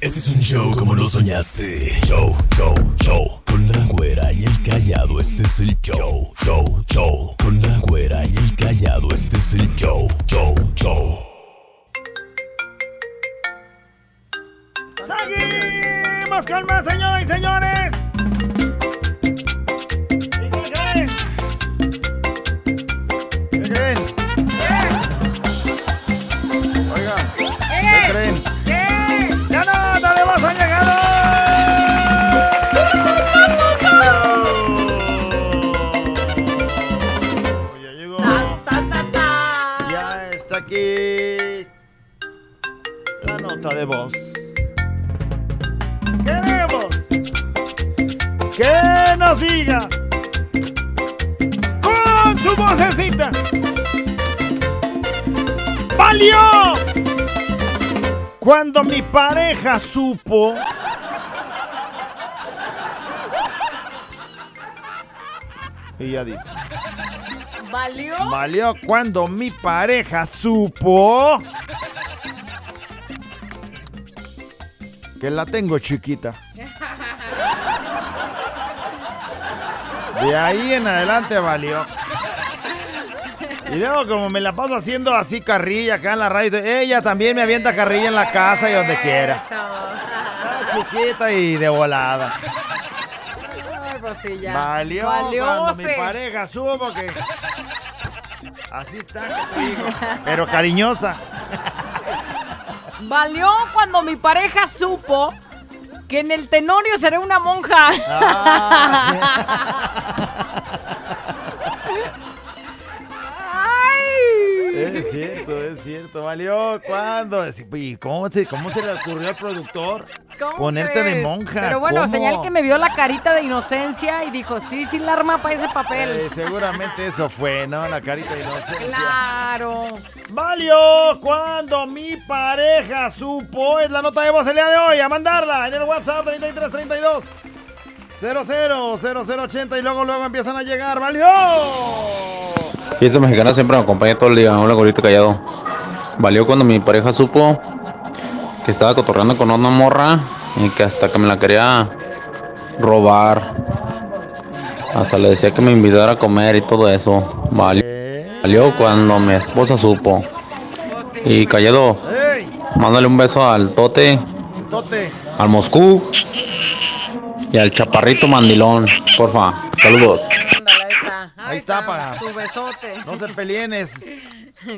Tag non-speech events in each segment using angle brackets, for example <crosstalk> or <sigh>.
Este es un show como lo soñaste. Show, show, show. Con la güera y el callado, este es el show. Show, show. Con la güera y el callado, este es el show. Show, show. Seguimos con más, señoras y señores. De voz. ¡Queremos! ¡Que nos diga! ¡Con su vocecita! ¡Valió! Cuando mi pareja supo. Y ya dice. ¿Valió? Valió cuando mi pareja supo. Que la tengo chiquita. De ahí en adelante valió. Y luego como me la paso haciendo así carrilla acá en la radio, ella también me avienta carrilla en la casa y donde quiera. Eso. Ah, Chiquita y de volada. Ay, pues sí, ya. Valió, Valió, cuando mi pareja supo que... Así está, que te digo. Pero cariñosa. Valió cuando mi pareja supo que en el tenorio seré una monja. Ay. <laughs> Es cierto, es cierto. Valió cuando. ¿Y cómo se, cómo se le ocurrió al productor ¿Cómo ponerte de monja? Pero bueno, ¿Cómo? señal que me vio la carita de inocencia y dijo, sí, sí, la arma para ese papel. Eh, seguramente eso fue, ¿no? La carita de inocencia. Claro. Valió cuando mi pareja supo. Es la nota de voz el día de hoy. A mandarla en el WhatsApp 3332 000080 y luego luego empiezan a llegar. ¡Valió! Fiesta mexicana siempre me acompaña todo el día. Hola, gorito callado. Valió cuando mi pareja supo que estaba cotorreando con una morra y que hasta que me la quería robar. Hasta le decía que me invitara a comer y todo eso. Valió, valió cuando mi esposa supo. Y callado, mándale un beso al Tote, Tote. al Moscú y al Chaparrito Mandilón. Porfa, saludos. Ahí está. Está, para- Su besote. No se peleen, es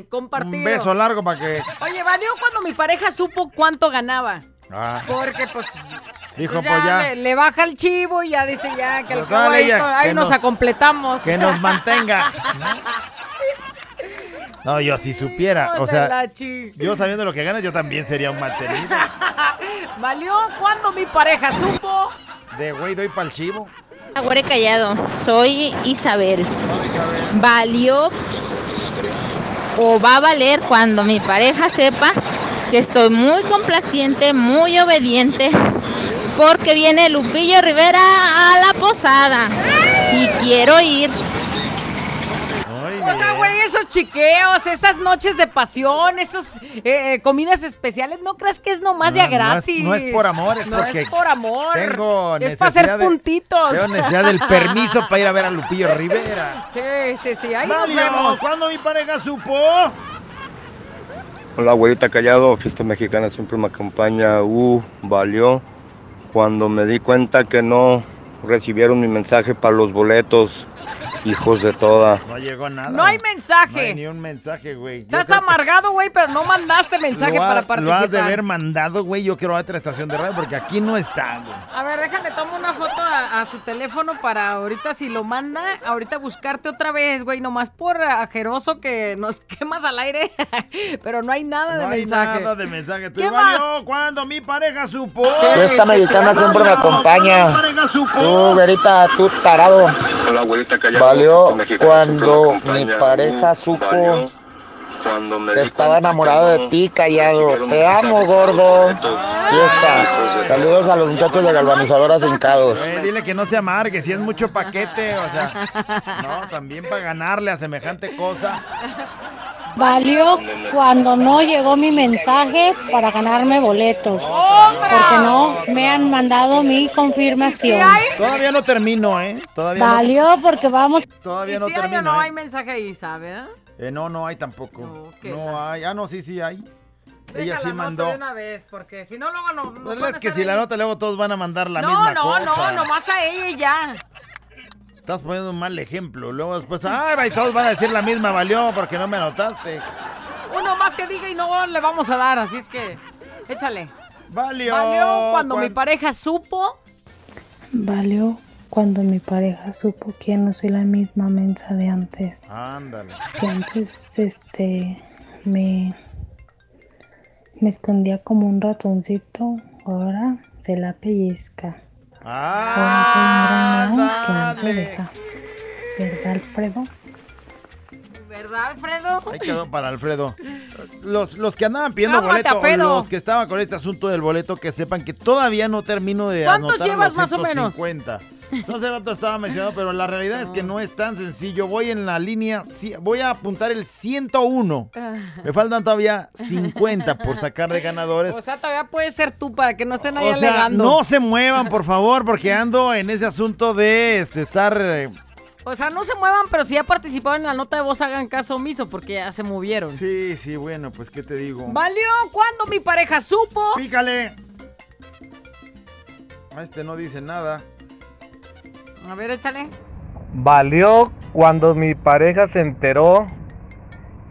Compartido. un beso largo para que. Oye, valió cuando mi pareja supo cuánto ganaba. Ah, Porque, pues, dijo, pues pues ya. Le, le baja el chivo y ya dice ya que el cabo ahí, ahí que nos, nos- acompletamos. Que nos mantenga. <laughs> No, yo si supiera, o sea, yo sabiendo lo que ganas, yo también sería un mantenido. <laughs> Valió cuando mi pareja supo. De güey, doy pa'l chivo. Agüere callado, soy Isabel. Valió o va a valer cuando mi pareja sepa que estoy muy complaciente, muy obediente, porque viene Lupillo Rivera a la posada y quiero ir. O sea, güey, esos chiqueos, esas noches de pasión, esos eh, eh, comidas especiales, ¿no crees que es nomás de a No, no es- gratis? no es por amor, es No porque es por amor. Tengo Es para hacer de- puntitos. Tengo necesidad del permiso para ir a ver a Lupillo <laughs> Rivera. Sí, sí, sí, ahí nos vemos. cuando mi pareja supo. Hola, güerita callado, fiesta mexicana siempre me acompaña. Uh, valió cuando me di cuenta que no recibieron mi mensaje para los boletos, hijos de toda. No llegó nada. No hay No hay mensaje. ni un mensaje, güey. Estás amargado, güey, pero no mandaste mensaje ha- para participar. Lo has de haber mandado, güey. Yo quiero otra estación de radio porque aquí no está, güey. A ver, déjale, tomo una foto a, a su teléfono para ahorita, si lo manda, ahorita buscarte otra vez, güey, nomás por ajeroso que nos <laughs> quemas al aire, <laughs> pero no hay nada de No hay mensaje. nada de mensaje. ¿Tú ¿Qué valió cuando mi pareja supo? Fiesta mexicana siempre me acompaña. Tú, Verita, tú tarado. Hola, güerita callado. Valió siempre cuando mi pareja supo valió cuando me Que estaba que de ti, callado. Te amo, gordo. Fiesta. Saludos a los muchachos de Galvanizadoras Hincados. Dile que no se amargue, si es mucho paquete, o sea, no, también para ganarle a semejante cosa. Valió cuando no llegó mi mensaje para ganarme boletos. Porque no me han mandado mi confirmación. Todavía no termino, ¿eh? Todavía no, Valió porque vamos. todavía ¿Y no si hay termino, no ¿eh? hay mensaje ahí, ¿sabes? Eh, no, no hay tampoco. No, ¿qué No hay. Ah, no, sí, sí hay. Ella sí la nota mandó. de una vez, porque si no, luego no. Pues no es que si la nota luego todos van a mandar la no, misma no, cosa. no, nomás a ella y ya. Estás poniendo un mal ejemplo. Luego después, ay, va, y todos van a decir la misma, valió porque no me anotaste. Uno más que diga y no le vamos a dar, así es que échale. Valió. Valió cuando mi pareja supo. Valió cuando mi pareja supo que no soy la misma mensa de antes. Ándale. Si antes este me me escondía como un ratoncito, ahora se la pellizca. Un gran león que no se deja. ¿Verdad, Alfredo? ¿Verdad, Alfredo? Ahí quedó para Alfredo. Los, los que andaban pidiendo boleto, o los que estaban con este asunto del boleto, que sepan que todavía no termino de ¿Cuántos anotar llevas los más o menos? 150. Eso hace rato estaba mencionando, pero la realidad es que no es tan sencillo. Voy en la línea, voy a apuntar el 101. Me faltan todavía 50 por sacar de ganadores. O sea, todavía puede ser tú para que no estén ahí O sea, alegando. no se muevan, por favor, porque ando en ese asunto de este, estar... eh, O sea, no se muevan, pero si ya participaron en la nota de voz, hagan caso omiso, porque ya se movieron. Sí, sí, bueno, pues, ¿qué te digo? ¿Valió cuando mi pareja supo? Pícale. Este no dice nada. A ver, échale. Valió cuando mi pareja se enteró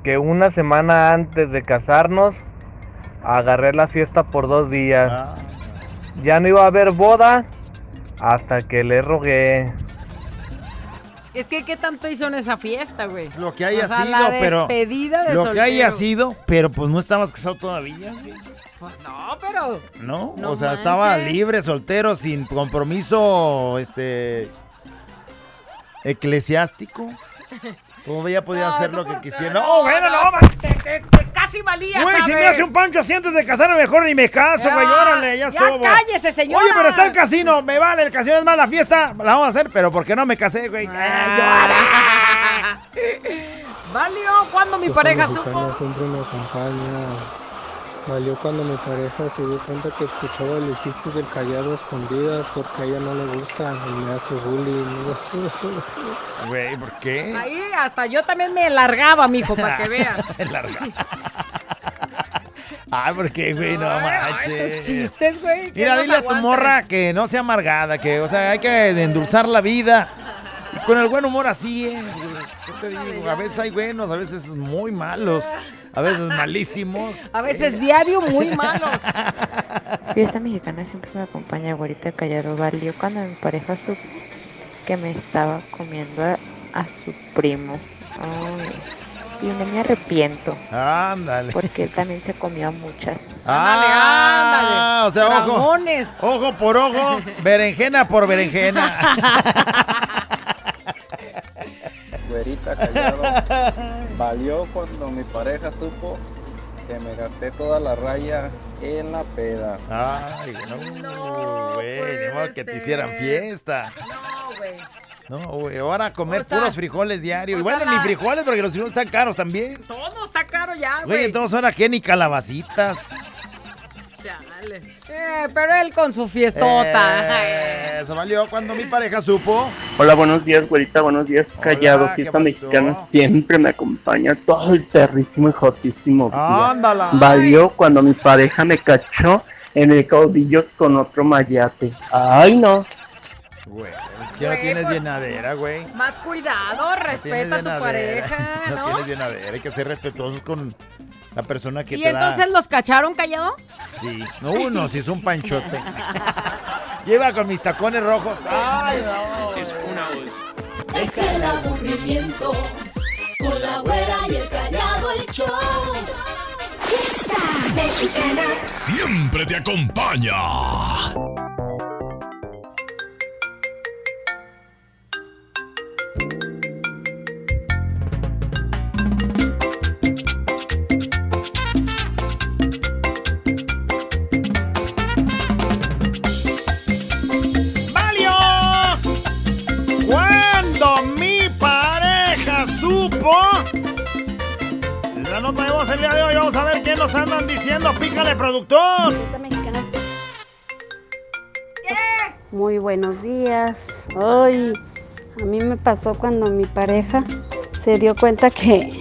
que una semana antes de casarnos agarré la fiesta por dos días. Ah. Ya no iba a haber boda hasta que le rogué. Es que, ¿qué tanto hizo en esa fiesta, güey? Lo que haya O sea, sido, la pero... despedida de Lo que haya sido, pero pues no estabas casado todavía, güey, no, pero... ¿no? No o sea, estaba libre, soltero, sin compromiso, este... Eclesiástico. Todavía podía No, hacer lo que quisiera. no, No, bueno, no, Te, te- te casi valía, Güey, si me hace un pancho así antes de casarme, mejor ni me caso, güey. Ya, Órale, ya, ya estuvo. cállese, señora. Oye, pero está el casino, me vale, el casino es más la fiesta, la vamos a hacer, pero ¿por qué no me casé, güey? Ah. <laughs> ¿Valió cuando mi pareja supo? siempre me acompaña. Valió cuando mi pareja se dio cuenta que escuchaba los chistes del callado a escondidas porque a ella no le gusta y me hace bullying. <laughs> Güey, ¿por qué? Ahí hasta yo también me largaba, mijo, para que <laughs> veas. <laughs> Larga. Ay, ¿por qué, güey? No manches. Chistes, güey. que Mira, dile a tu morra que no sea amargada, que, o sea, hay que endulzar la vida. Con el buen humor así es, güey. ¿Qué te digo? A veces hay buenos, a veces muy malos, a veces malísimos. <laughs> A veces diario muy malos. <laughs> Fiesta mexicana siempre me acompaña, güerita callado. Valió cuando mi pareja supo que me estaba comiendo a, a su primo. Ay, y no me arrepiento. Ándale. Porque él también se comió a muchas. Ah, o sea, ojo. Ojo por ojo, berenjena por berenjena. <laughs> Callado. <laughs> Valió cuando mi pareja supo que me gasté toda la raya en la peda. Ay, no, güey, modo que te hicieran fiesta. No, güey. No, güey, ahora a comer O sea, puros frijoles diarios. Y sea, bueno, ni frijoles porque los frijoles están caros también. Todo está caro ya, Güey, güey. entonces ahora qué ni calabacitas. Chale. Eh, pero él con su fiestota. Eh, Eso valió cuando mi pareja supo. Hola, buenos días, güerita, buenos días, callado. ¿qué Fiesta mexicana siempre me acompaña todo el perrísimo y jotísimo. Ándala. Valió cuando mi pareja me cachó en el caudillos con otro mayate. Ay, no. Güey, es que no tienes pues- llenadera, güey. Más cuidado, No respeta a tu llenadera. pareja, <laughs> No ¿no? tienes llenadera, hay que ser respetuosos con la persona que ¿Y te entonces da. los cacharon callado? Sí, no uno, si es un panchote. <laughs> Lleva con mis tacones rojos. Ay, no. Es una voz. Deja el aburrimiento con la güera y el callado el show. Fiesta mexicana. Siempre te acompaña. El día de hoy. Vamos a ver qué nos andan diciendo. Pícale, productor. Muy buenos días. Hoy a mí me pasó cuando mi pareja se dio cuenta que,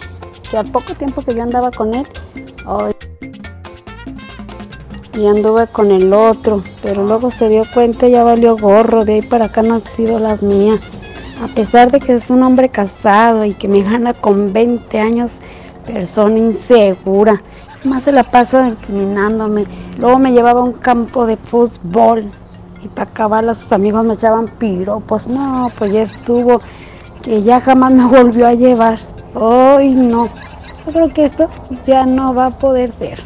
que al poco tiempo que yo andaba con él, hoy y anduve con el otro, pero luego se dio cuenta y ya valió gorro, de ahí para acá no ha sido la mía. A pesar de que es un hombre casado y que me gana con 20 años, persona insegura. Más se la pasa discriminándome. Luego me llevaba a un campo de fútbol y para acabar sus amigos me echaban piropos. No, pues ya estuvo, que ya jamás me <laughs> volvió a llevar. Hoy no. Yo creo que esto ya no va a poder ser.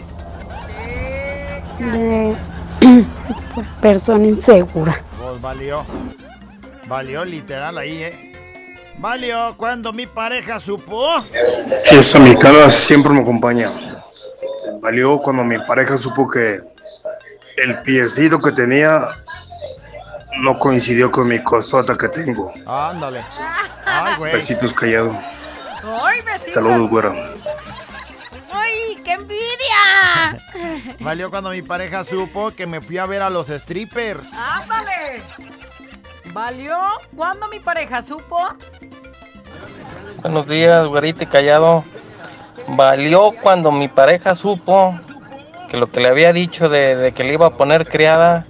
<clears throat> Persona insegura. Pues valió. Valió literal ahí, ¿eh? Valió cuando mi pareja supo. Fiesta mexicana siempre me acompaña. Valió cuando mi pareja supo que el piecito que tenía no coincidió con mi cosota que tengo. Ándale. Ay, güey. Besitos callado. ¡Ay, besitos! Saludos, güera. ¡Ay, qué envidia! Valió cuando mi pareja supo que me fui a ver a los strippers. ¡Ándale! ¿Valió cuando mi pareja supo? Buenos días, güerita y callado. Valió cuando mi pareja supo que lo que le había dicho de, de que le iba a poner criada,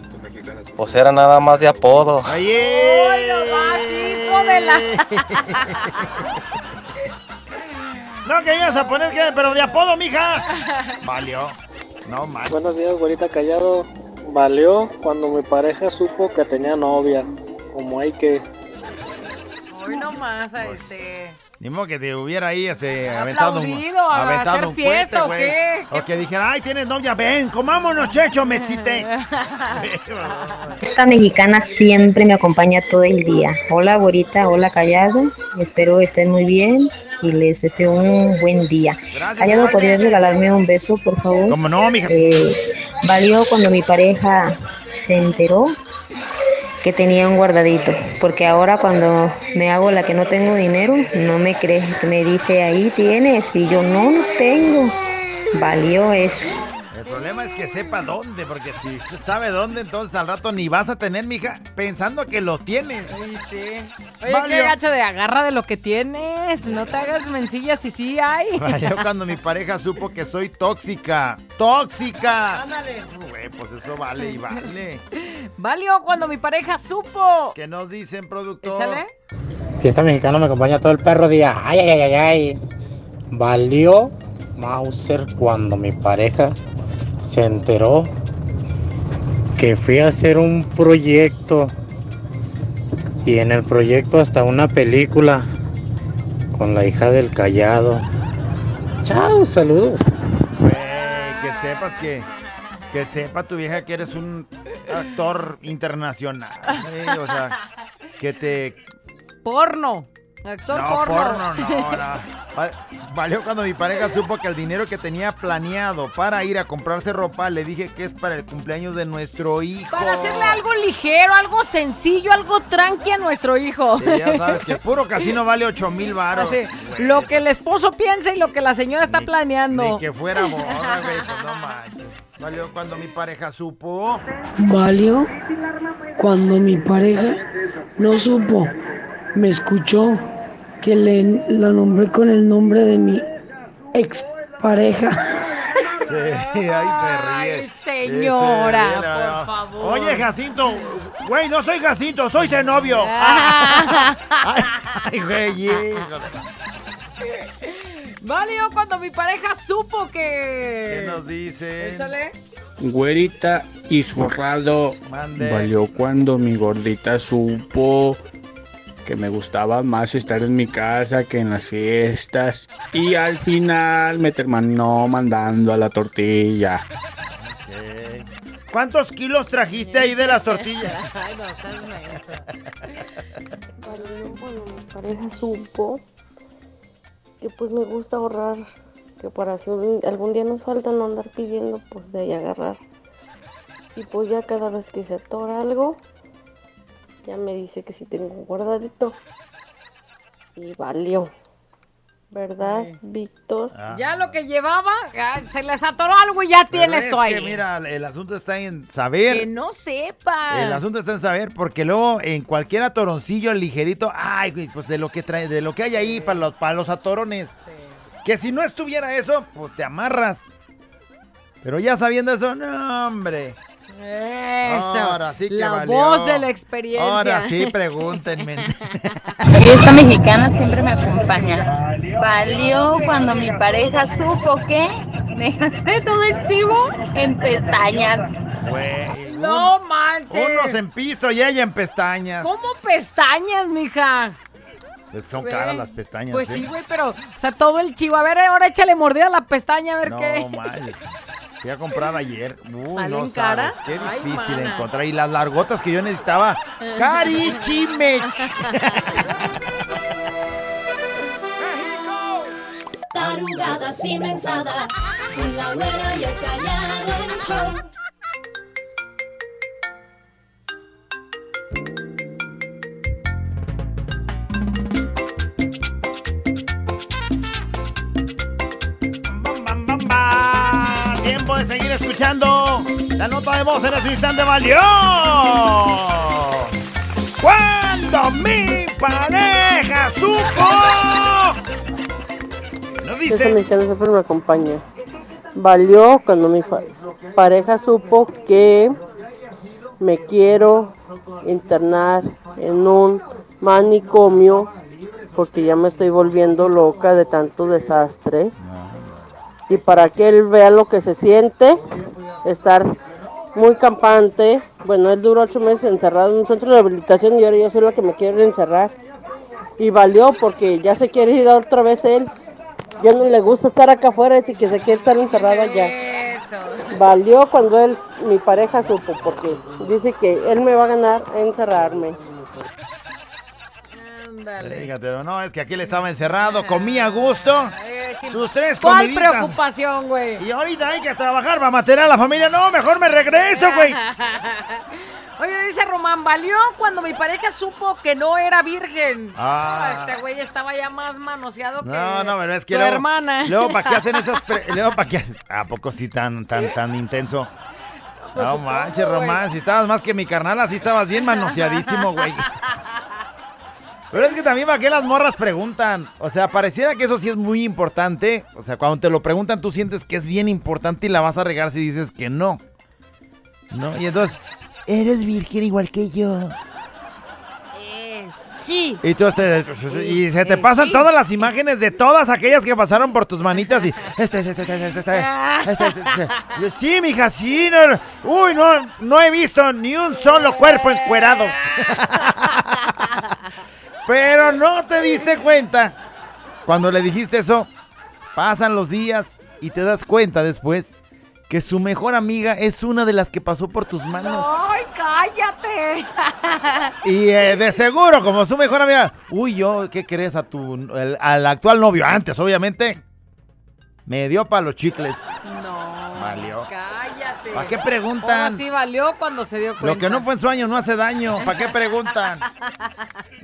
pues era nada más de apodo. ¡Ay, no más, hijo de la... <laughs> No, que ibas a poner que, pero de apodo, mija. Valió. No manches. Buenos días, güerita callado. Valió cuando mi pareja supo que tenía novia. Como hay que. Hoy nomás a este... Ni modo que te hubiera ahí este, aventado un, aventado hacer un fiesta, cohete, ¿o qué? güey. O que dijera, ay, tienes novia, ven, comámonos, checho, me excité. <laughs> Esta mexicana siempre me acompaña todo el día. Hola, güerita, hola, callado. Espero estén muy bien y les deseo un buen día. Callado, ¿podrías regalarme un beso, por favor? ¿Cómo no, mija? Eh, valió cuando mi pareja se enteró que tenía un guardadito, porque ahora cuando me hago la que no tengo dinero, no me cree, me dice ahí tienes y yo no, no tengo. Valió eso. El problema es que sepa dónde, porque si sabe dónde, entonces al rato ni vas a tener, mija, pensando que lo tienes. Sí, sí. Oye, Valió. qué gacho de agarra de lo que tienes. No te hagas mencillas y sí hay. <laughs> Valió cuando mi pareja supo que soy tóxica. ¡Tóxica! Ándale. Güey, pues eso vale y vale. Valió cuando mi pareja supo. ¿Qué nos dicen, productor? Échale. Fiesta mexicana me acompaña todo el perro día. Ay, ay, ay, ay, ay. Valió Mauser cuando mi pareja se enteró que fui a hacer un proyecto y en el proyecto hasta una película con la hija del callado. Chao, saludos. Que sepas que. Que sepa tu vieja que eres un actor internacional. o sea, que te. Porno. Actor No, porno. porno, no, <laughs> no. Va- Valió cuando mi pareja supo que el dinero que tenía planeado para ir a comprarse ropa, le dije que es para el cumpleaños de nuestro hijo. Para hacerle algo ligero, algo sencillo, algo tranqui a nuestro hijo. Y ya sabes que puro <laughs> casino vale 8 mil baros. Así, lo que el esposo piensa y lo que la señora está planeando. Ni que fuera boda, güey, pues no manches. Valió cuando mi pareja supo. Valió cuando mi pareja no supo, me escuchó que le la nombré con el nombre de mi ex pareja. Sí, ahí se ríe. señora, Sí, sí, por favor. Oye, Jacinto. Güey, no soy Jacinto, soy Zenobio. <laughs> Ay, güey. Valió cuando mi pareja supo que. ¿Qué nos dicen? Échale. Güerita y zurrado. Mande. Valió cuando mi gordita supo que me gustaba más estar en mi casa que en las fiestas. Y al final me terminó mandando a la tortilla. ¿Cuántos kilos trajiste ahí de las tortillas? <laughs> Ay, no cuando mi pareja supo que pues me gusta ahorrar, que para si un- algún día nos falta no andar pidiendo, pues de ahí agarrar. Y pues ya cada vez que se atora algo, ya me dice que si tengo un guardadito. Y valió. ¿Verdad, Víctor? Ya lo que llevaba, se les atoró algo y ya Pero tienes es ahí. que, mira, el asunto está en saber. Que no sepa. El asunto está en saber, porque luego en cualquier atoroncillo ligerito, ay, güey, pues de lo que trae, de lo que hay ahí para los, para los atorones. Que si no estuviera eso, pues te amarras. Pero ya sabiendo eso, no, hombre. Eso. Ahora sí que la valió. voz de la experiencia. Ahora sí, pregúntenme. <laughs> Esta mexicana siempre me acompaña. Valió cuando mi pareja supo que me gasté todo el chivo en pestañas. Güey, No manches. unos en piso y ella en pestañas. ¿Cómo pestañas, mija? Pues son Güey. caras las pestañas. Pues ¿eh? sí, güey, pero, o sea, todo el chivo. A ver, ahora échale mordida a la pestaña, a ver No qué. manches. <laughs> Fui a comprar ayer. Uy, ¿Salen no caras? sabes. Qué Ay, difícil mana. encontrar. Y las largotas que yo necesitaba. Carichime. <laughs> Tarugadas y mensadas, con la güera y el callado el show. Seguir escuchando. La nota de voz en este instante valió. Cuando mi pareja supo. Nos dice. mexicana siempre me acompaña. Valió cuando mi pareja supo que me quiero internar en un manicomio porque ya me estoy volviendo loca de tanto desastre. Y para que él vea lo que se siente, estar muy campante. Bueno, él duró ocho meses encerrado en un centro de rehabilitación y ahora yo soy la que me quiero encerrar. Y valió porque ya se quiere ir otra vez él. Ya no le gusta estar acá afuera, así que se quiere estar encerrado allá. Valió cuando él, mi pareja supo, porque dice que él me va a ganar a encerrarme. Fíjate, pero no, es que aquí él estaba encerrado, comía a gusto. Sus tres ¿Cuál comiditas. preocupación, güey? Y ahorita hay que trabajar para mantener a la familia. No, mejor me regreso, güey. <laughs> Oye, dice Román, valió cuando mi pareja supo que no era virgen. Ah. Este güey estaba ya más manoseado que No, no, pero es que tu luego, hermana. luego ¿para qué hacen esas? pre- <laughs> luego ¿para qué? ¿A poco sí tan, tan, tan intenso? Pues No supongo, manches. Román, si estabas más que mi carnal, así estabas bien manoseadísimo, güey. <laughs> Pero es que también para qué las morras preguntan. O sea, pareciera que eso sí es muy importante. O sea, cuando te lo preguntan, tú sientes que es bien importante y la vas a regar si dices que no. ¿No? Y entonces, eres virgen igual que yo. Eh, sí. Y, tú te, y se te eh, pasan todas las imágenes de todas aquellas que pasaron por tus manitas y este, este, este, este, este, ah. este, este, este. Yo, sí, mija, sí, uy, no, no he visto ni un solo cuerpo encuerado. <laughs> Pero no te diste cuenta. Cuando le dijiste eso, pasan los días y te das cuenta después que su mejor amiga es una de las que pasó por tus manos. ¡Ay, cállate! <laughs> Y eh, de seguro, como su mejor amiga, uy, yo, ¿qué crees a tu, el- al actual novio? Antes, obviamente, me dio para los chicles. No. ¿Para qué preguntan? Ahora sí valió cuando se dio cuenta. Lo que no fue en sueño no hace daño. ¿Para qué preguntan? <laughs>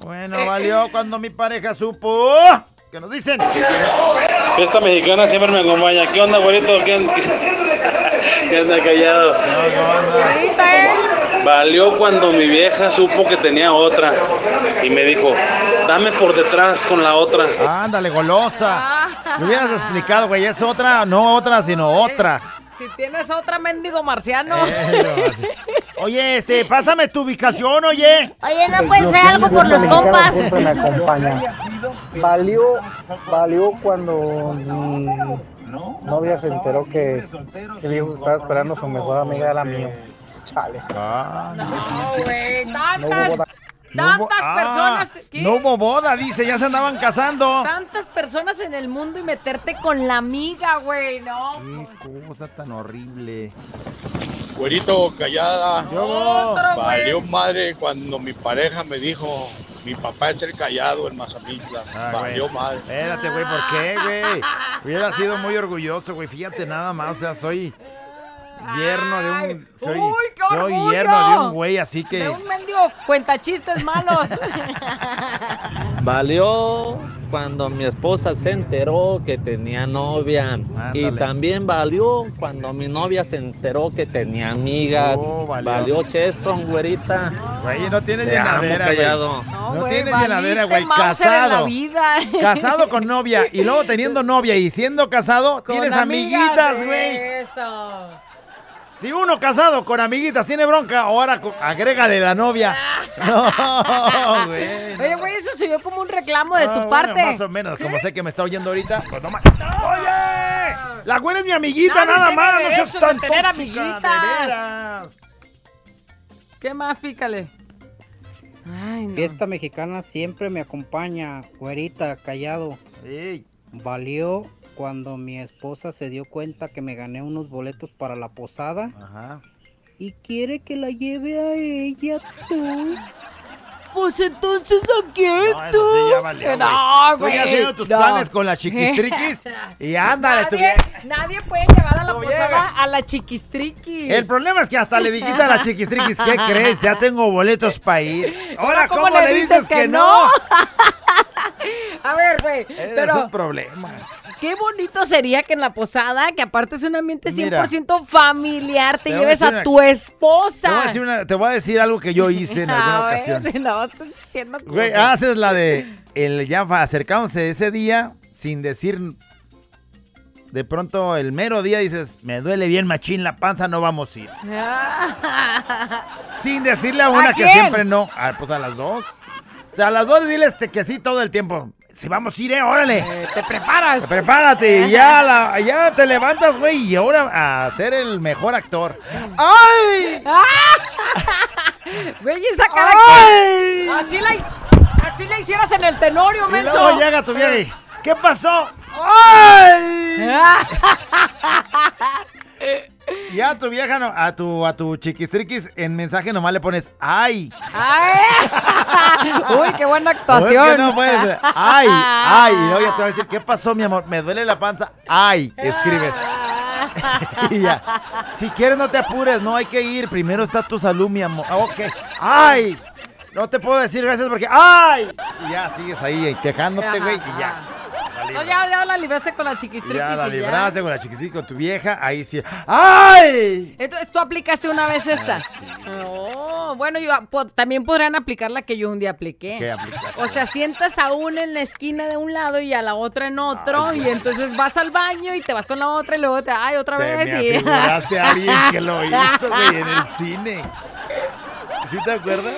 Bueno, valió cuando mi pareja supo. ¿Qué nos dicen? Esta mexicana siempre me acompaña. ¿Qué onda, güerito? ¿Qué onda, ¿Qué <laughs> onda callado? Valió cuando mi vieja supo que tenía otra y me dijo, dame por detrás con la otra. Ándale, golosa. Me hubieras explicado, güey. Es otra, no otra, sino otra. Si tienes otra mendigo marciano. Eh, Oye, este, pásame tu ubicación, oye. Oye, ¿no puedes hacer algo por los compas? Siempre me acompaña. Valió, valió cuando mi novia se enteró que, que mi hijo estaba esperando a su mejor amiga era mío. Chale. No, güey. Tantas. Tantas Ah, personas. No hubo boda, dice, ya se andaban <laughs> casando. Tantas personas en el mundo y meterte con la amiga, güey, ¿no? Qué cosa tan horrible. Güerito, callada. Güey. Valió madre cuando mi pareja me dijo, mi papá es el callado en Mazamitla. Ah, Valió güey. madre. Espérate, güey, ¿por qué, güey? <laughs> Hubiera sido muy orgulloso, güey. Fíjate nada más, o sea, soy yerno de un. Soy, uy, qué soy yerno de un güey, así De que. un mendigo cuenta chistes malos. <laughs> Valió cuando mi esposa se enteró que tenía novia. Y también valió cuando mi novia se enteró que tenía amigas. Oh, valió. valió Cheston, güerita. Güey, no tienes Te amo, llenadera, güey. callado. No, güey, tienes llenadera, güey. Casado. vida. <laughs> Casado con novia y luego teniendo novia y siendo casado, Con tienes amiguitas, güey. Eso. Si uno casado con amiguitas tiene bronca, ahora agrégale la novia. <laughs> No, güey. Oye, güey, eso se vio como un reclamo de Ah, tu bueno, parte. más o menos, como sé que me está oyendo ahorita. Pues no ¡Oye! La güera es mi amiguita, nada más. No seas de tan tener tóxica, amiguitas. de veras. ¿Qué más, pícale? Ay, no. Fiesta mexicana siempre me acompaña, güerita, callado. Valió cuando mi esposa se dio cuenta que me gané unos boletos para la posada Ajá. y quiere que la lleve a ella tú. Pues entonces ¿a quién No, eso sí ya valió, güey. No, Tú ya güey, haciendo tus no. planes con la chiquistriquis <laughs> y ándale, tu Nadie, vieja. nadie puede llevar a la posada a la chiquistriquis. El problema es que hasta le dijiste a la chiquistriquis, ¿qué <laughs> crees? Ya tengo boletos para ir. Ahora, ¿cómo ¿cómo, le dices dices que que no? no? <laughs> A ver, güey, es pero un problema. Qué bonito sería que en la posada, que aparte es un ambiente Mira. 100% familiar, te, a lleves a tu esposa. Te voy, a decir una- te voy a decir algo que yo hice en <laughs> alguna A ver, ocasión. <laughs> No, estoy diciendo Güey, haces la de el ya acercándose ese día sin decir de pronto el mero día dices, me duele bien machín la panza, no vamos a ir. <laughs> Sin decirle a una ¿A que siempre no. Ah, pues a las dos. O sea, a las dos diles este, que sí todo el tiempo. Si vamos a ir, eh, órale. Eh, te preparas. Prepárate, y ya, la- ya te levantas, güey, y ahora a ser el mejor actor. ¡Ay! <laughs> Güey, esa cara ¡Ay! que así la, así la hicieras en el tenorio, Y menso. luego llega tu vieja y, ¿qué pasó? <laughs> ¡Ay! Ya a tu vieja, no- a tu, a tu chiquistriquis, en mensaje nomás le pones ¡ay! Ay. <laughs> Uy, qué buena ¿O es actuación. que no puedes? ¡Ay! ¡Ay! Y luego ya te va a decir, ¿qué pasó, mi amor? Me duele la panza. ¡Ay! Escribes. <laughs> y ya. Si quieres, no te apures, no hay que ir. Primero está tu salud, mi amor. Ah, Ok. ¡Ay! No te puedo decir gracias porque ¡ay! Y ya sigues ahí eh, quejándote, güey, y ya. No, ya, ya la libraste con la chiquistriquis. Ya la libraste con la chiquitica, con tu vieja, ahí sí. ¡Ay! Entonces, ¿tú aplicaste una vez esa? Oh, bueno, yo, po- también podrían aplicar la que yo un día apliqué. ¿Qué aplicaste? O sea, sientas a una en la esquina de un lado y a la otra en otro, y entonces vas al baño y te vas con la otra y luego te, ay, otra Te vez. me y... a alguien que lo <laughs> hizo, güey, en el cine. ¿Sí te acuerdas?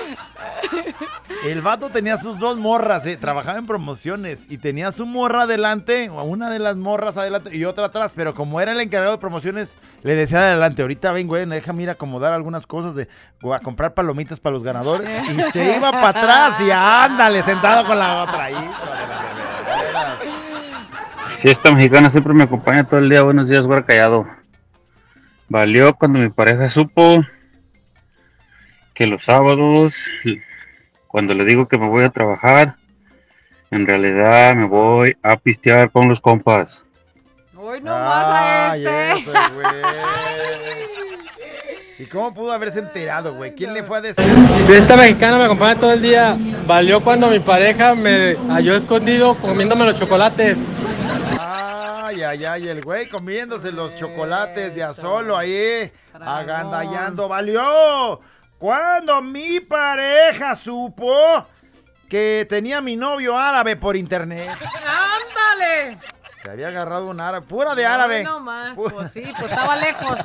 El vato tenía sus dos morras, eh, trabajaba en promociones y tenía su morra adelante, una de las morras adelante y otra atrás, pero como era el encargado de promociones, le decía adelante, ahorita ven, güey, déjame ir a acomodar algunas cosas de a comprar palomitas para los ganadores y se iba para atrás y ándale, sentado con la otra ahí. Fiesta mexicana siempre me acompaña todo el día. Buenos días, güera callado. Valió cuando mi pareja supo que los sábados, cuando le digo que me voy a trabajar, en realidad me voy a pistear con los compas. Hoy no más a Ay, este. eso, güey. ¿Y cómo pudo haberse enterado, güey? ¿Quién le fue a decir? Fiesta mexicana me acompaña todo el día. Valió cuando mi pareja me halló escondido comiéndome los chocolates. Ay, ay, ay, el güey comiéndose los chocolates de a solo ahí, agandallando. ¡Valió! Cuando mi pareja supo que tenía mi novio árabe por internet. ¡Ándale! Se había agarrado un árabe, pura de árabe. No más, pues sí, pues estaba lejos.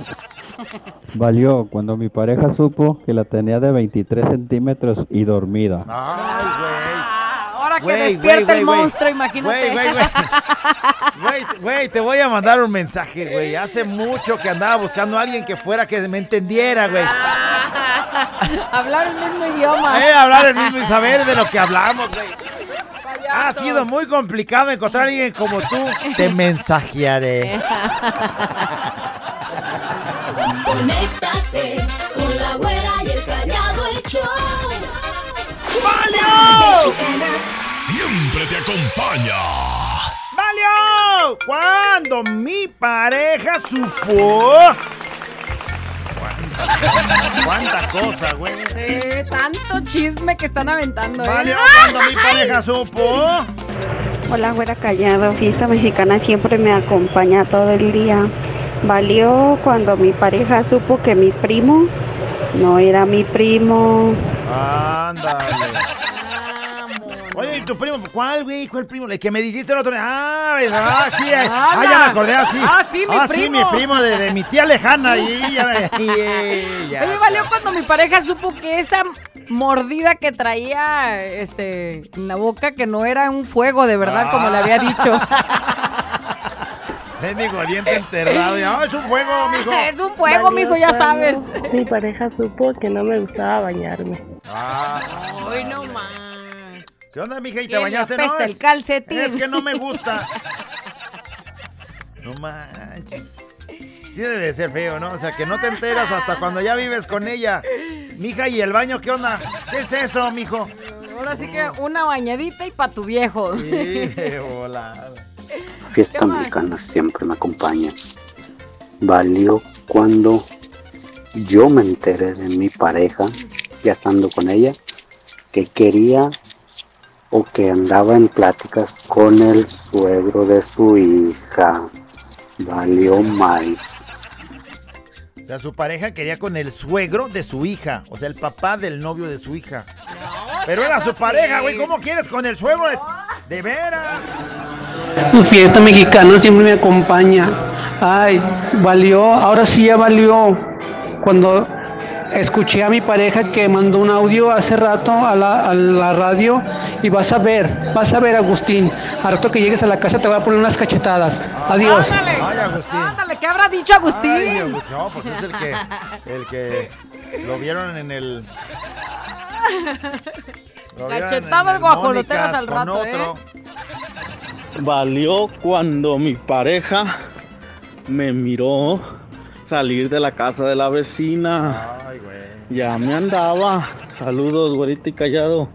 <laughs> Valió cuando mi pareja supo que la tenía de 23 centímetros y dormida. Ay, Ahora que Güey, despierta güey, el güey, monstruo, imagínate. Güey, güey, güey. <laughs> Güey, güey, te voy a mandar un mensaje, güey. Hace mucho que andaba buscando a alguien que fuera que me entendiera, güey. <laughs> Hablar el mismo idioma. Eh, hablar el mismo y saber de lo que hablamos, güey. Ha sido muy complicado encontrar a alguien como tú. Te <laughs> mensajearé. Conéctate con la güera y el callado el show. Siempre te acompaña. ¡Valió! Cuando mi pareja supo. ¿Cuánta, cosa, güey? Sí, tanto chisme que están aventando, ¿eh? Valió cuando mi pareja supo Hola, güera callado. Fiesta mexicana siempre me acompaña todo el día. Valió cuando mi pareja supo que mi primo no era mi primo. Ándale. Oye, ¿y tu primo? ¿Cuál, güey? ¿Cuál primo? El que me dijiste el otro día. Ah, <laughs> ah, sí. eh. Ah, ya me acordé así. Ah, sí, mi Ah, sí, primo. mi primo de, de mi tía lejana. Y ya me... <laughs> y, eh, ya. Oye, valió cuando mi pareja supo que esa mordida que traía este, en la boca, que no era un fuego de verdad, como le había dicho. Es mi diente enterrado. Y, ah, es un fuego, mijo. <laughs> Es un fuego, mijo, ya sabes. Mi pareja supo que no me gustaba bañarme. Ah. Ay, no más. ¿Qué onda, mija? ¿Y te bañaste? No, el es- calcetín. Es que no me gusta. <laughs> No manches. Sí debe de ser feo, ¿no? O sea, que no te enteras hasta cuando ya vives con ella. Mija, ¿y el baño qué onda? ¿Qué es eso, mijo? Ahora sí que una bañadita y pa' tu viejo. Sí. Fiesta mexicana siempre me acompaña. Valió cuando yo me enteré de mi pareja, ya estando con ella, que quería o que andaba en pláticas con el suegro de su hija. Valió mal. O sea, su pareja quería con el suegro de su hija. O sea, el papá del novio de su hija. Pero era su pareja, güey. ¿Cómo quieres con el suegro de, de veras? Tu fiesta mexicana siempre me acompaña. Ay, valió, ahora sí ya valió. Cuando escuché a mi pareja que mandó un audio hace rato a la, a la radio y vas a ver, vas a ver Agustín. A rato que llegues a la casa te voy a poner unas cachetadas. Adiós. Ándale, Ay, Agustín. ándale, ¿qué habrá dicho Agustín? Ay, Agustín. No, pues es el que, el que lo vieron en el... <laughs> en el guajoloteras al rato, ¿eh? Valió cuando mi pareja me miró salir de la casa de la vecina. Ay, güey. Ya me andaba. Saludos, güerita y callado.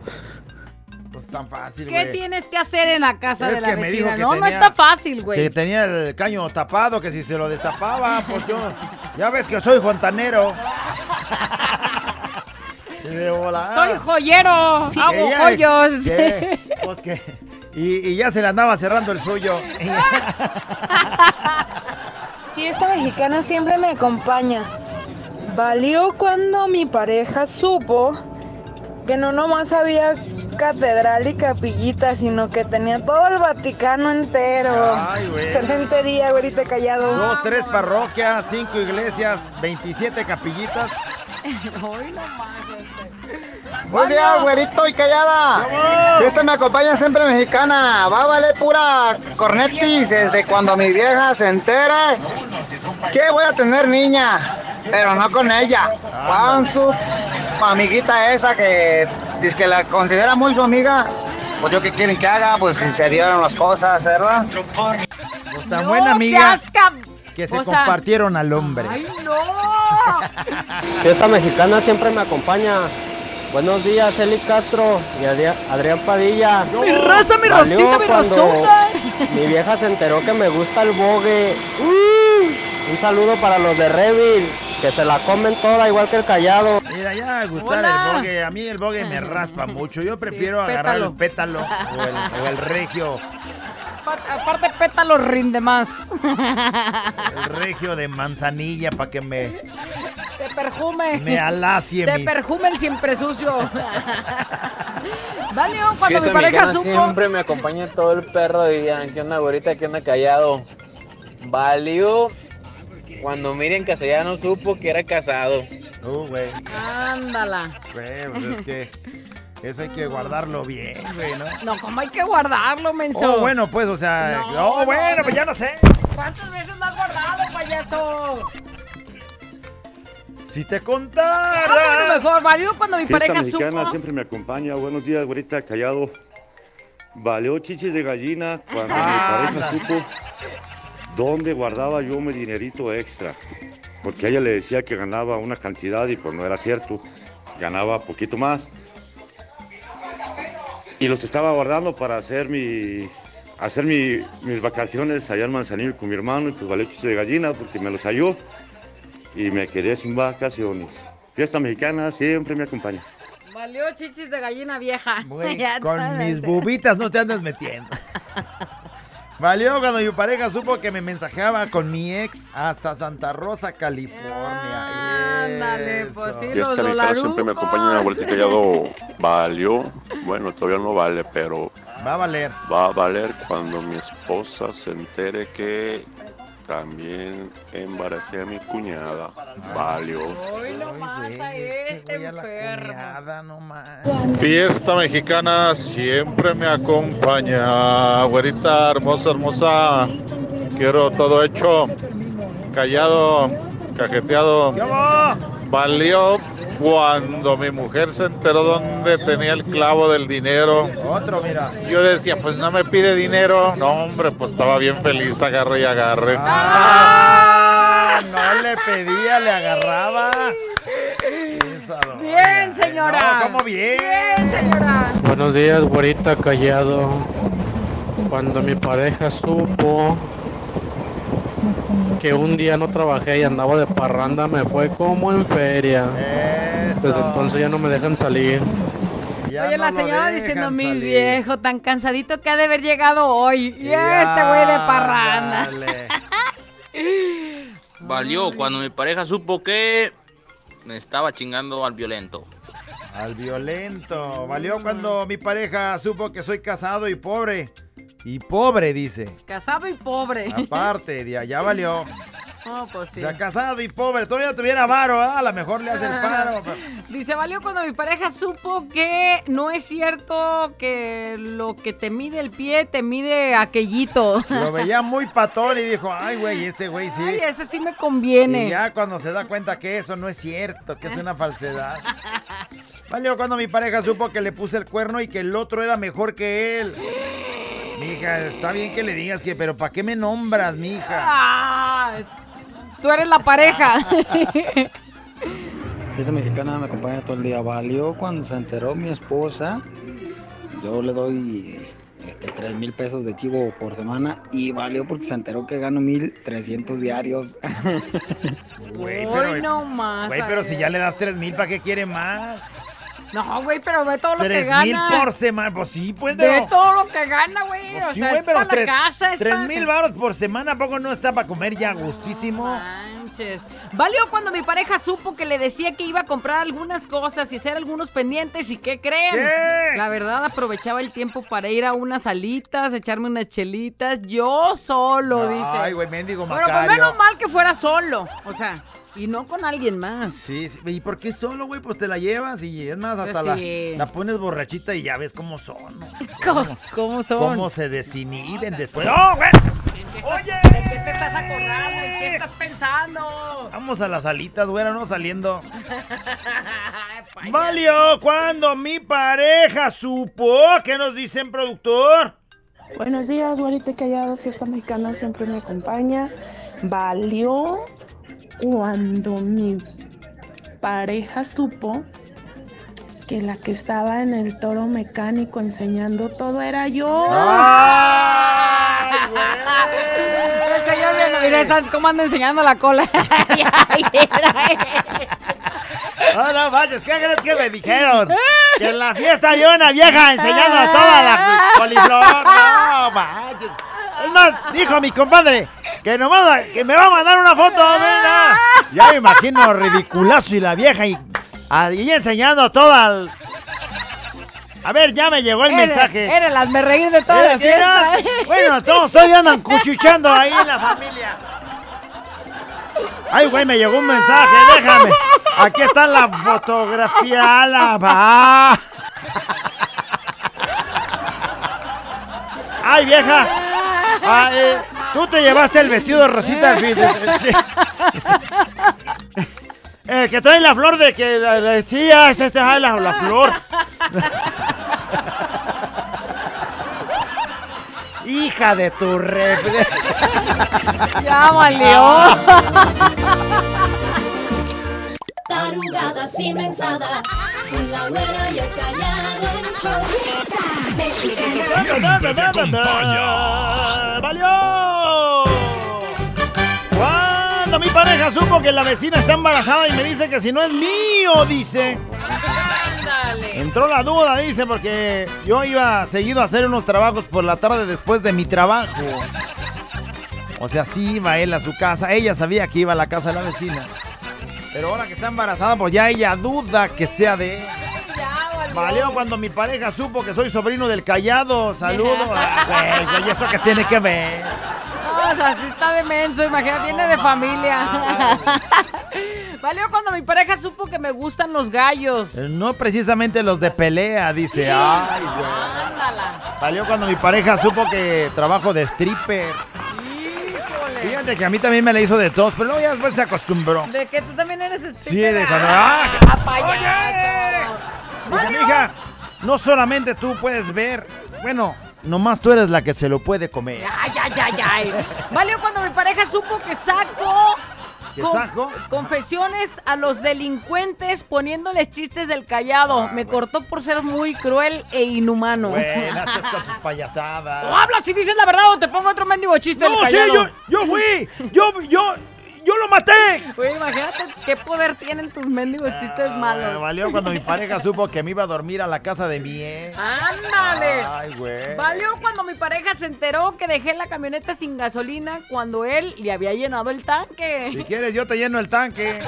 Tan fácil, ¿Qué güey. tienes que hacer en la casa Es de la que me dijo vecina? que No, no tenía- está fácil, Que güey. tenía el caño tapado, que si se lo destapaba, pues yo... Ya ves que soy fontanero. <laughs> Soy joyero, hago Que joyos. que- pues que- y, y ya se le andaba cerrando el suyo. <laughs> Fiesta mexicana siempre me acompaña. Valió cuando mi pareja supo que no nomás había catedral y capillita, sino que tenía todo el Vaticano entero. Ay, güey. Excelente día, güerita callado. Dos, tres parroquias, cinco iglesias, 27 capillitas. Hoy no más. Buen día, güerito y callada. Fiesta me acompaña siempre mexicana. Va a valer pura cornetis desde cuando mi vieja se entere que voy a tener niña, pero no con ella. Con su amiguita esa que dice que la considera muy su amiga. Pues yo qué quieren que haga, pues si se dieron las cosas, ¿verdad? Pues tan No buena amiga que se o sea- compartieron al hombre. ¡Ay, no! <laughs> Fiesta mexicana siempre me acompaña. Buenos días, Eli Castro y Adri- Adrián Padilla. Mi raza, mi Valió rosita, mi rosota. <laughs> Mi vieja se enteró que me gusta el bogue. Uh, un saludo para los de Revil, que se la comen toda igual que el callado. Mira, ya gustar Hola. el bogue. A mí el bogue me raspa mucho. Yo prefiero agarrar el pétalo o el, o el <laughs> regio. Aparte- Aparte, pétalo rinde más. El regio de manzanilla para que me, Te perfume. me alacie Te mis- perfume el siempre sucio. Vale, cuando mi pareja supo. siempre me acompaña todo el perro día. ¿Qué onda, güerita? ¿Qué onda, callado? Valió cuando Miriam Castellano supo que era casado. Uh, güey. Ándala. Güey, pues es que eso hay que guardarlo bien, güey, ¿no? No, ¿cómo hay que guardarlo, menso? Oh, bueno, pues, o sea, No, oh, no, bueno, no. pues ya no sé. ¿Cuántas veces lo has guardado, payaso? Si te Ah, contara. bueno, mejor, valió cuando mi Fiesta pareja mexicana supo. siempre me acompaña. Buenos días, güerita, callado. Valió chichis de gallina cuando Ah, mi pareja supo dónde guardaba yo mi dinerito extra. Porque ella le decía que ganaba una cantidad y pues no era cierto. Ganaba poquito más. Y los estaba guardando para hacer mi hacer mi- mis vacaciones allá en Manzanillo con mi hermano y pues valió chichis de gallina porque me los halló y me quedé sin vacaciones. Fiesta mexicana siempre me acompaña. Valió chichis de gallina vieja. <laughs> Con mis bubitas no te andas metiendo. <laughs> Valió cuando mi pareja supo que me mensajeaba con mi ex hasta Santa Rosa, California. Ándale, pues sí, Y los esta mexicana siempre me acompaña en la vuelta callado. Valió. Bueno, todavía no vale, pero Va a valer. va a valer cuando mi esposa se entere que también embaracé a mi cuñada. Valió. Hoy nomás a este enfermo. Fiesta mexicana siempre me acompaña. Güerita, hermosa, hermosa. Quiero todo hecho, callado, cajeteado. Valió cuando mi mujer se enteró dónde tenía el clavo del dinero. Otro, mira. Yo decía, pues no me pide dinero. No, hombre, pues estaba bien feliz, agarre y agarre. Ah, no le pedía, le agarraba. Bien, señora. No, ¿cómo bien? Bien, señora. Buenos días, güerita callado. Cuando mi pareja supo que un día no trabajé y andaba de parranda, me fue como en feria. Desde entonces ya no me dejan salir. Oye, la señora diciendo, mi viejo, tan cansadito que ha de haber llegado hoy. Y este güey de parranda. <laughs> Valió cuando mi pareja supo que me estaba chingando al violento. Al violento. Valió cuando mi pareja supo que soy casado y pobre. Y pobre, dice. Casado y pobre. Aparte, ya, ya valió. Oh, pues O sí. sea, casado y pobre. Todavía tuviera varo, ¿ah? A lo mejor le hace el paro. pero- Dice, valió cuando mi pareja supo que no es cierto que lo que te mide el pie te mide aquellito. Lo veía <laughs> muy patón y dijo, ay, güey, este güey sí. Ay, ese sí me conviene. Y ya cuando se da cuenta que eso no es cierto, que es una falsedad. Valió cuando mi pareja supo que le puse el cuerno y que el otro era mejor que él. <laughs> Mija, está bien que le digas que, pero ¿para qué me nombras, mija? Ah, tú eres la pareja. <laughs> Esta mexicana me acompaña todo el día. Valió cuando se enteró mi esposa. Yo le doy este, 3 mil pesos de chivo por semana y valió porque se enteró que gano 1300 diarios. <laughs> Güey, no más. Güey, pero si ya le das tres mil, ¿para qué quiere más? No, güey, pero ve todo lo que Tres gana. mil por semana, pues sí, pues, Ve pero... todo lo que gana, güey. Pues o sí, sea, güey, es pero para tres, la casa, es tres para- mil baros por semana, ¿a poco no está para comer ya gustísimo? manches. Valió cuando mi pareja supo que le decía que iba a comprar algunas cosas y hacer algunos pendientes y ¿qué creen? ¿Qué? La verdad aprovechaba el tiempo para ir a unas salitas, echarme unas chelitas, yo solo, dice. Ay, güey, mendigo Pero pues Macario. menos mal que fuera solo, o sea, y no con alguien más. Sí, sí, ¿y por qué solo, güey? Pues te la llevas y es más, hasta Pues sí. la, la pones borrachita y ya ves cómo son. ¿no? <laughs> ¿Cómo, cómo son? Cómo se desinhiben después. ¡Oh, güey! Oye, ¿de qué te estás acordando? ¿En qué estás pensando? Vamos a las alitas, güey, no saliendo. <laughs> Valió cuando mi pareja supo que nos dicen productor. Buenos días, güerita callado, que esta mexicana siempre me acompaña. Valió cuando mi pareja supo que la que estaba en el toro mecánico enseñando todo era yo. <laughs> El señor cómo anda enseñando la cola. <laughs> No, no manches, ¿qué crees que me dijeron? Que en la fiesta había una vieja enseñando a toda la <laughs> coliflor. No, manches. Es más, dijo mi compadre que nomás que me va a mandar una foto, mira. Ya me imagino ridiculazo y la vieja y ahí enseñando toda el... A ver, ya me llegó el mensaje. Eres las me reír de toda la fiesta. Bueno, todos todavía andan cuchicheando ahí en la familia. Ay, güey, me llegó un mensaje, déjame. Aquí está la fotografía, la va. Ay, vieja. Ah, eh, Tú te llevaste el vestido rosita al fin. de- sí. El que trae la flor de que la- la- sí, ah, es este, ah, la, la flor. Hija de tu re. Ya valió. Tarugadas y mensadas. Con la güera y el callado. Está mexicano. Siempre te acompaña. ¡Valió! Cuando mi pareja supo que la vecina está embarazada y me dice que si no es mío, dice. Entró la duda, dice, porque yo iba seguido a hacer unos trabajos por la tarde después de mi trabajo. O sea, sí iba él a su casa. Ella sabía que iba a la casa de la vecina. Pero ahora que está embarazada, pues ya ella duda que sea de él. Valió cuando mi pareja supo que soy sobrino del callado. Saludos. <laughs> Ah, güey, ¿eso que tiene que ver? No, o sea, sí está de menso, imagínate, viene de familia. <laughs> Valió cuando mi pareja supo que me gustan los gallos. Eh, No precisamente los de pelea, dice. Ay, güey. Valió cuando mi pareja supo que trabajo de stripper. Fíjate que a mí también me la hizo de tos, pero luego ya después se acostumbró. De que tú también eres stripper. Sí, de cuando. ¡Ah! ¡Ah! mija, no solamente tú puedes ver, bueno, nomás tú eres la que se lo puede comer. Ay, ay, ay, ay. Valió cuando mi pareja supo que saco. ¿Que con-? Confesiones a los delincuentes poniéndoles chistes del callado. Me cortó por ser muy cruel e inhumano. Bueno, con tus payasadas. <laughs> O hablas si dices la verdad o te pongo otro mendigo chiste del No, sí, callado. yo, yo fui, yo, yo, yo lo maté. Güey, imagínate qué poder tienen tus mendigos chistes Me malos. valió cuando mi pareja supo que me iba a dormir a la casa de mi ex. ¡Ándale! Ay, güey. Valió cuando mi pareja se enteró que dejé la camioneta sin gasolina cuando él le había llenado el tanque. Si quieres, yo te lleno el tanque.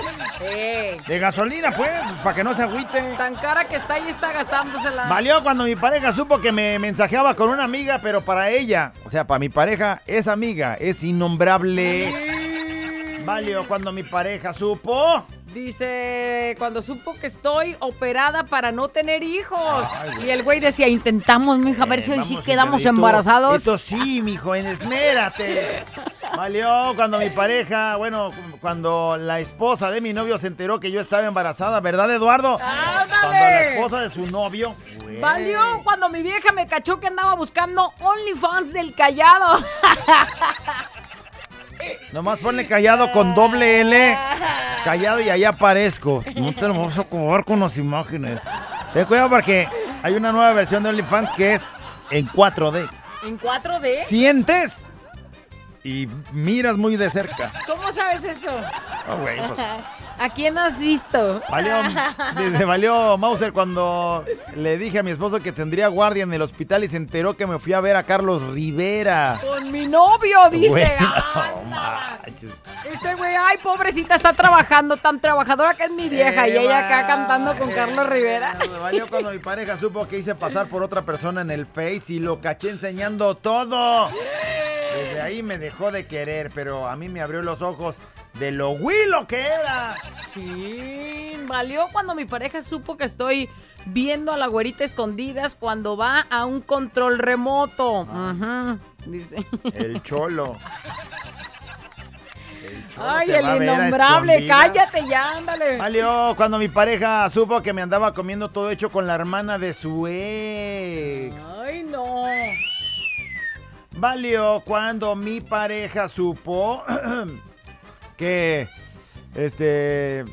Eh, De gasolina, pues, para que no se agüite. tan cara que está y está gastándosela. Valió cuando mi pareja supo que me mensajeaba con una amiga, pero para ella, o sea, para mi pareja, esa amiga es innombrable. Valió cuando mi pareja supo. Dice, cuando supo que estoy operada para no tener hijos. Ay, y el güey decía, intentamos, mija, a ver si hoy sí quedamos embarazados. Eso sí, mijo, esmérate. <laughs> Valió cuando mi pareja, bueno, cu- cuando la esposa de mi novio se enteró que yo estaba embarazada, ¿verdad, Eduardo? Cuando la esposa de su novio. güey. Valió cuando mi vieja me cachó que andaba buscando OnlyFans del callado. <laughs> Nomás ponle callado con doble L. Callado y allá aparezco. No te lo vamos a acomodar con las imágenes. Ten cuidado porque hay una nueva versión de OnlyFans que es en 4D. ¿En 4D? Sientes y miras muy de cerca. ¿Cómo sabes eso? Ah, güey, pues. ¿A quién has visto? Valió, dice, valió Mauser cuando le dije a mi esposo que tendría guardia en el hospital y se enteró que me fui a ver a Carlos Rivera. Con mi novio, dice. Bueno, Anda. Este güey, ay, pobrecita, está trabajando, tan trabajadora que es mi vieja. y ella acá cantando con Carlos Rivera. Me valió cuando mi pareja supo que hice pasar por otra persona en el Face y lo caché enseñando todo. Desde ahí me dejó de querer, pero a mí me abrió los ojos de lo huilo que era. Sí, valió cuando mi pareja supo que estoy viendo a la güerita escondidas cuando va a un control remoto. Ujú, Dice. El cholo. El cholo Ay, el innombrable, cállate ya, ándale. Valió cuando mi pareja supo que me andaba comiendo todo hecho con la hermana de su ex. Ay, no. Valió cuando mi pareja supo <clears throat> que este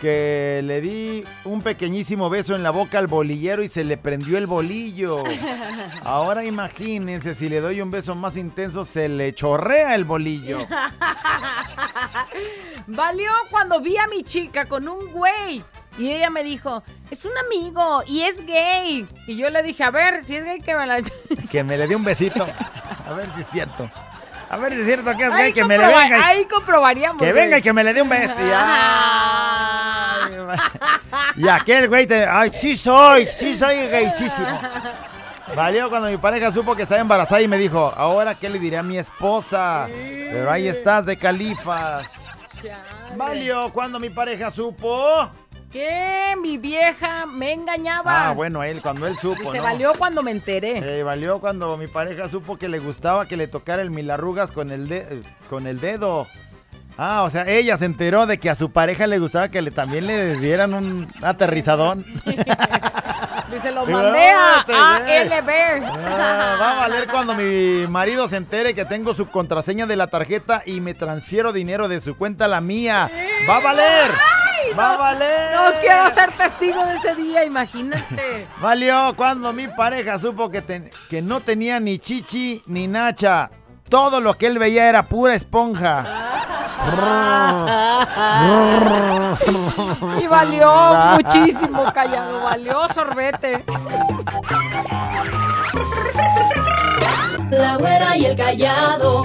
que le di un pequeñísimo beso en la boca al bolillero y se le prendió el bolillo. <laughs> Ahora imagínense si le doy un beso más intenso se le chorrea el bolillo. <laughs> Valió cuando vi a mi chica con un güey. Y ella me dijo, es un amigo y es gay. Y yo le dije, a ver, si es gay que me la... Que me le dé un besito. <laughs> A ver si es cierto. A ver si es cierto que es Ahí gay, que me le venga. y- Ahí comprobaríamos. Que güey. venga y que me le dé un beso. Y, ay, <laughs> y aquel güey, te- ay, sí soy, sí soy gaysísimo. Valió cuando mi pareja supo que estaba embarazada y me dijo, ahora qué le diré a mi esposa. Pero ahí estás de califas. Valió cuando mi pareja supo. Que mi vieja me engañaba. Ah, bueno, él, cuando él supo, ¿no? valió cuando me enteré. Eh, valió cuando mi pareja supo que le gustaba que le tocara el milarrugas con el, de- con el dedo. Ah, o sea, ella se enteró de que a su pareja le gustaba que le, también le dieran un aterrizadón. <laughs> Dice, lo mandé a este güey. ALB. Ah, va a valer cuando mi marido se entere que tengo su contraseña de la tarjeta y me transfiero dinero de su cuenta a la mía. Va a valer. Ay, Va a no, valer. No quiero ser testigo de ese día, imagínate. <laughs> Valió cuando mi pareja supo que, ten- que no tenía ni chichi ni nacha. Todo lo que él veía era pura esponja. y valió <laughs> muchísimo, callado. Valió sorbete. La güera y el callado.